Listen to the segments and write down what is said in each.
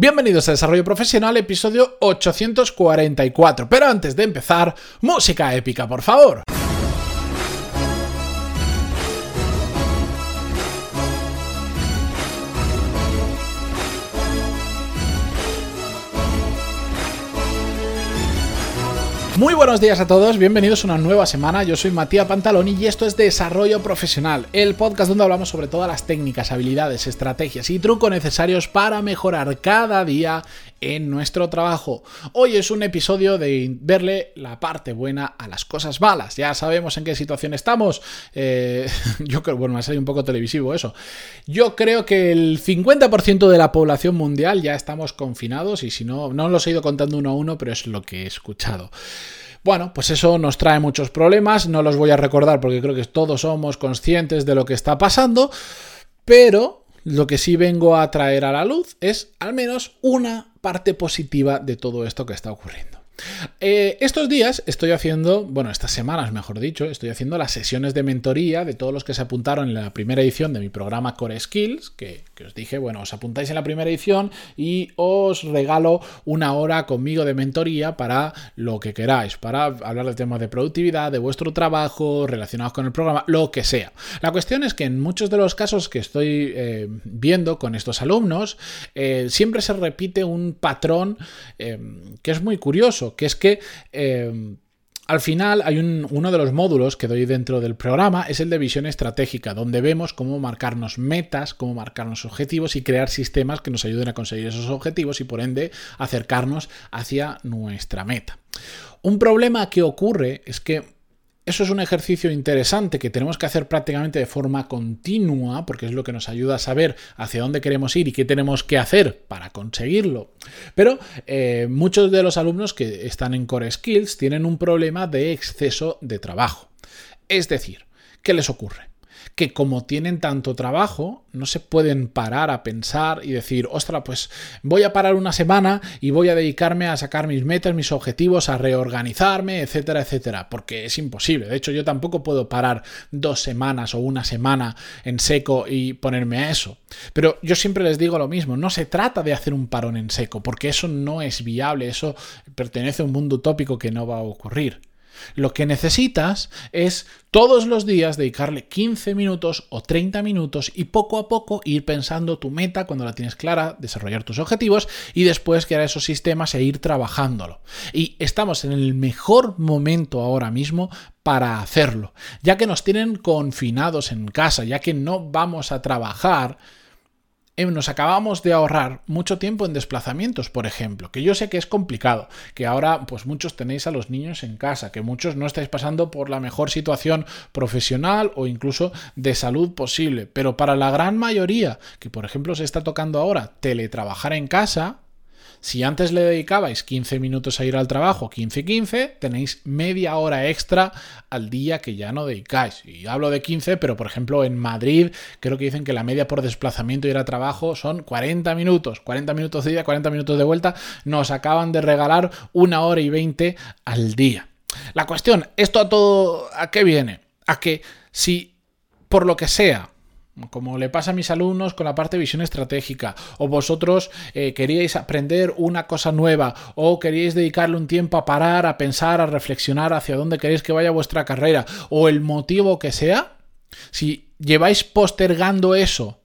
Bienvenidos a Desarrollo Profesional, episodio 844. Pero antes de empezar, música épica, por favor. Muy buenos días a todos, bienvenidos a una nueva semana. Yo soy Matías Pantaloni y esto es Desarrollo Profesional, el podcast donde hablamos sobre todas las técnicas, habilidades, estrategias y trucos necesarios para mejorar cada día en nuestro trabajo. Hoy es un episodio de verle la parte buena a las cosas malas. Ya sabemos en qué situación estamos. Eh, yo creo, bueno, me ha salido un poco televisivo eso. Yo creo que el 50% de la población mundial ya estamos confinados y si no, no los he ido contando uno a uno, pero es lo que he escuchado. Bueno, pues eso nos trae muchos problemas, no los voy a recordar porque creo que todos somos conscientes de lo que está pasando, pero lo que sí vengo a traer a la luz es al menos una parte positiva de todo esto que está ocurriendo. Eh, estos días estoy haciendo, bueno, estas semanas mejor dicho, estoy haciendo las sesiones de mentoría de todos los que se apuntaron en la primera edición de mi programa Core Skills, que, os dije, bueno, os apuntáis en la primera edición y os regalo una hora conmigo de mentoría para lo que queráis, para hablar de temas de productividad, de vuestro trabajo, relacionados con el programa, lo que sea. La cuestión es que en muchos de los casos que estoy eh, viendo con estos alumnos, eh, siempre se repite un patrón que es muy curioso que es que eh, al final hay uno de los módulos que doy dentro del programa, es el de visión estratégica, donde vemos cómo marcarnos metas, cómo marcarnos objetivos y crear sistemas que nos ayuden a conseguir esos objetivos y por ende acercarnos hacia nuestra meta. Un problema que ocurre es que eso es un ejercicio interesante que tenemos que hacer prácticamente de forma continua, porque es lo que nos ayuda a saber hacia dónde queremos ir y qué tenemos que hacer para conseguirlo. Pero eh, muchos de los alumnos que están en Core Skills tienen un problema de exceso de trabajo. Es decir, ¿qué les ocurre? Que como tienen tanto trabajo, no se pueden parar a pensar y decir, ostra, pues voy a parar una semana y voy a dedicarme a sacar mis metas, mis objetivos, a reorganizarme, etcétera, etcétera, porque es imposible. De hecho, yo tampoco puedo parar dos semanas o una semana en seco y ponerme a eso. Pero yo siempre les digo lo mismo, no se trata de hacer un parón en seco, porque eso no es viable, eso pertenece a un mundo utópico que no va a ocurrir. Lo que necesitas es todos los días dedicarle 15 minutos o 30 minutos y poco a poco ir pensando tu meta cuando la tienes clara, desarrollar tus objetivos y después crear esos sistemas e ir trabajándolo. Y estamos en el mejor momento ahora mismo para hacerlo, ya que nos tienen confinados en casa, ya que no vamos a trabajar nos acabamos de ahorrar mucho tiempo en desplazamientos, por ejemplo, que yo sé que es complicado, que ahora pues muchos tenéis a los niños en casa, que muchos no estáis pasando por la mejor situación profesional o incluso de salud posible, pero para la gran mayoría, que por ejemplo se está tocando ahora teletrabajar en casa, si antes le dedicabais 15 minutos a ir al trabajo, 15-15, tenéis media hora extra al día que ya no dedicáis. Y hablo de 15, pero por ejemplo en Madrid creo que dicen que la media por desplazamiento y ir al trabajo son 40 minutos. 40 minutos de ida, 40 minutos de vuelta. Nos acaban de regalar una hora y 20 al día. La cuestión, ¿esto a todo a qué viene? A que si por lo que sea como le pasa a mis alumnos con la parte de visión estratégica, o vosotros eh, queríais aprender una cosa nueva, o queríais dedicarle un tiempo a parar, a pensar, a reflexionar hacia dónde queréis que vaya vuestra carrera, o el motivo que sea, si lleváis postergando eso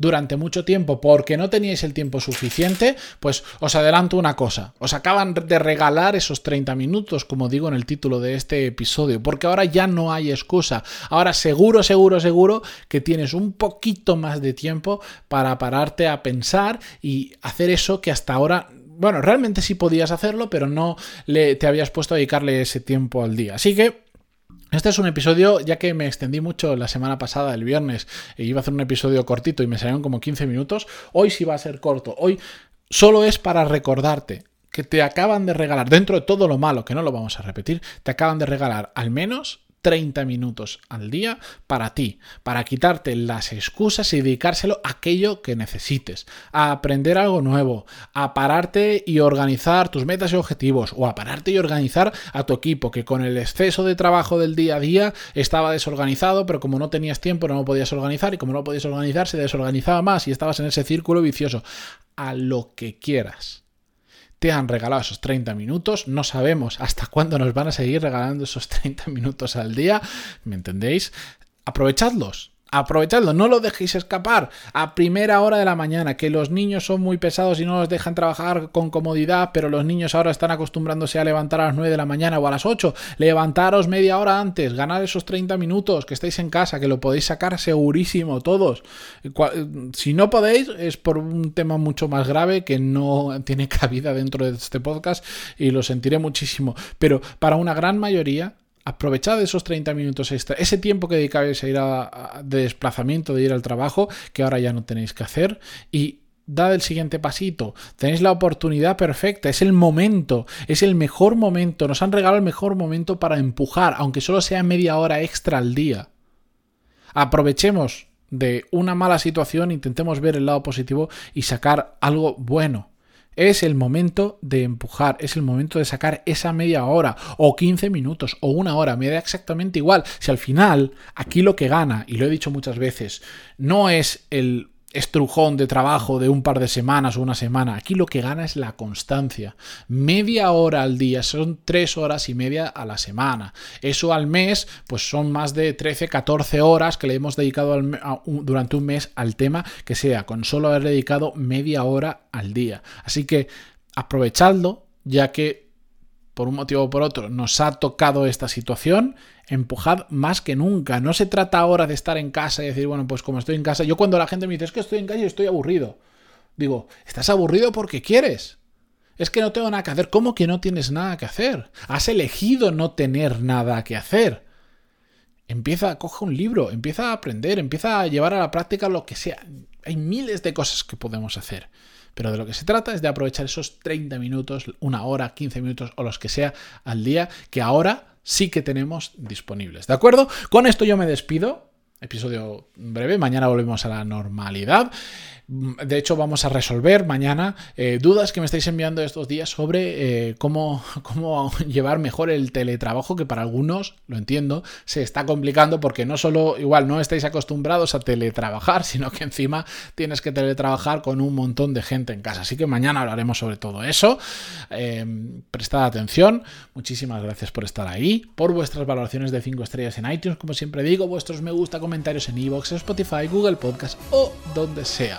durante mucho tiempo porque no teníais el tiempo suficiente, pues os adelanto una cosa, os acaban de regalar esos 30 minutos, como digo en el título de este episodio, porque ahora ya no hay excusa, ahora seguro, seguro, seguro que tienes un poquito más de tiempo para pararte a pensar y hacer eso que hasta ahora bueno, realmente sí podías hacerlo, pero no le, te habías puesto a dedicarle ese tiempo al día. Así que este es un episodio, ya que me extendí mucho la semana pasada, el viernes, e iba a hacer un episodio cortito y me salieron como 15 minutos. Hoy sí va a ser corto. Hoy solo es para recordarte que te acaban de regalar, dentro de todo lo malo, que no lo vamos a repetir, te acaban de regalar al menos 30 minutos al día para ti, para quitarte las excusas y dedicárselo a aquello que necesites, a aprender algo nuevo, a pararte y organizar tus metas y objetivos, o a pararte y organizar a tu equipo, que con el exceso de trabajo del día a día estaba desorganizado, pero como no tenías tiempo no lo podías organizar, y como no podías organizar se desorganizaba más y estabas en ese círculo vicioso a lo que quieras. Te han regalado esos 30 minutos, no sabemos hasta cuándo nos van a seguir regalando esos 30 minutos al día, ¿me entendéis? Aprovechadlos, Aprovechadlo, no lo dejéis escapar a primera hora de la mañana, que los niños son muy pesados y no los dejan trabajar con comodidad, pero los niños ahora están acostumbrándose a levantar a las 9 de la mañana o a las 8. Levantaros media hora antes, ganar esos 30 minutos, que estáis en casa, que lo podéis sacar segurísimo todos. Si no podéis, es por un tema mucho más grave que no tiene cabida dentro de este podcast y lo sentiré muchísimo. Pero para una gran mayoría, aprovechad esos 30 minutos extra, ese tiempo que dedicabais a ir a, de desplazamiento, de ir al trabajo, que ahora ya no tenéis que hacer, y dad el siguiente pasito. Tenéis la oportunidad perfecta, es el momento, es el mejor momento. Nos han regalado el mejor momento para empujar, aunque solo sea media hora extra al día. Aprovechemos de una mala situación, intentemos ver el lado positivo y sacar algo bueno. Es el momento de empujar, es el momento de sacar esa media hora o 15 minutos o una hora, me da exactamente igual. Si al final aquí lo que gana, y lo he dicho muchas veces, no es el estrujón de trabajo de un par de semanas o una semana. Aquí lo que gana es la constancia. Media hora al día son tres horas y media a la semana. Eso al mes, pues son más de 13, 14 horas que le hemos dedicado durante un mes al tema que sea, con solo haber dedicado media hora al día. Así que aprovechadlo, ya que por un motivo o por otro, nos ha tocado esta situación, empujad más que nunca. No se trata ahora de estar en casa y decir, bueno, pues como estoy en casa, yo cuando la gente me dice, es que estoy en casa y estoy aburrido, digo, estás aburrido porque quieres. Es que no tengo nada que hacer. ¿Cómo que no tienes nada que hacer? Has elegido no tener nada que hacer. Empieza, coge un libro, empieza a aprender, empieza a llevar a la práctica lo que sea. Hay miles de cosas que podemos hacer. Pero de lo que se trata es de aprovechar esos 30 minutos, una hora, 15 minutos o los que sea al día que ahora sí que tenemos disponibles. ¿De acuerdo? Con esto yo me despido. Episodio breve, mañana volvemos a la normalidad. De hecho, vamos a resolver mañana eh, dudas que me estáis enviando estos días sobre eh, cómo, cómo llevar mejor el teletrabajo, que para algunos, lo entiendo, se está complicando porque no solo, igual, no estáis acostumbrados a teletrabajar, sino que encima tienes que teletrabajar con un montón de gente en casa. Así que mañana hablaremos sobre todo eso. Eh, prestad atención. Muchísimas gracias por estar ahí, por vuestras valoraciones de 5 estrellas en iTunes, como siempre digo, vuestros me gusta, comentarios en iVoox, Spotify, Google Podcast o donde sea.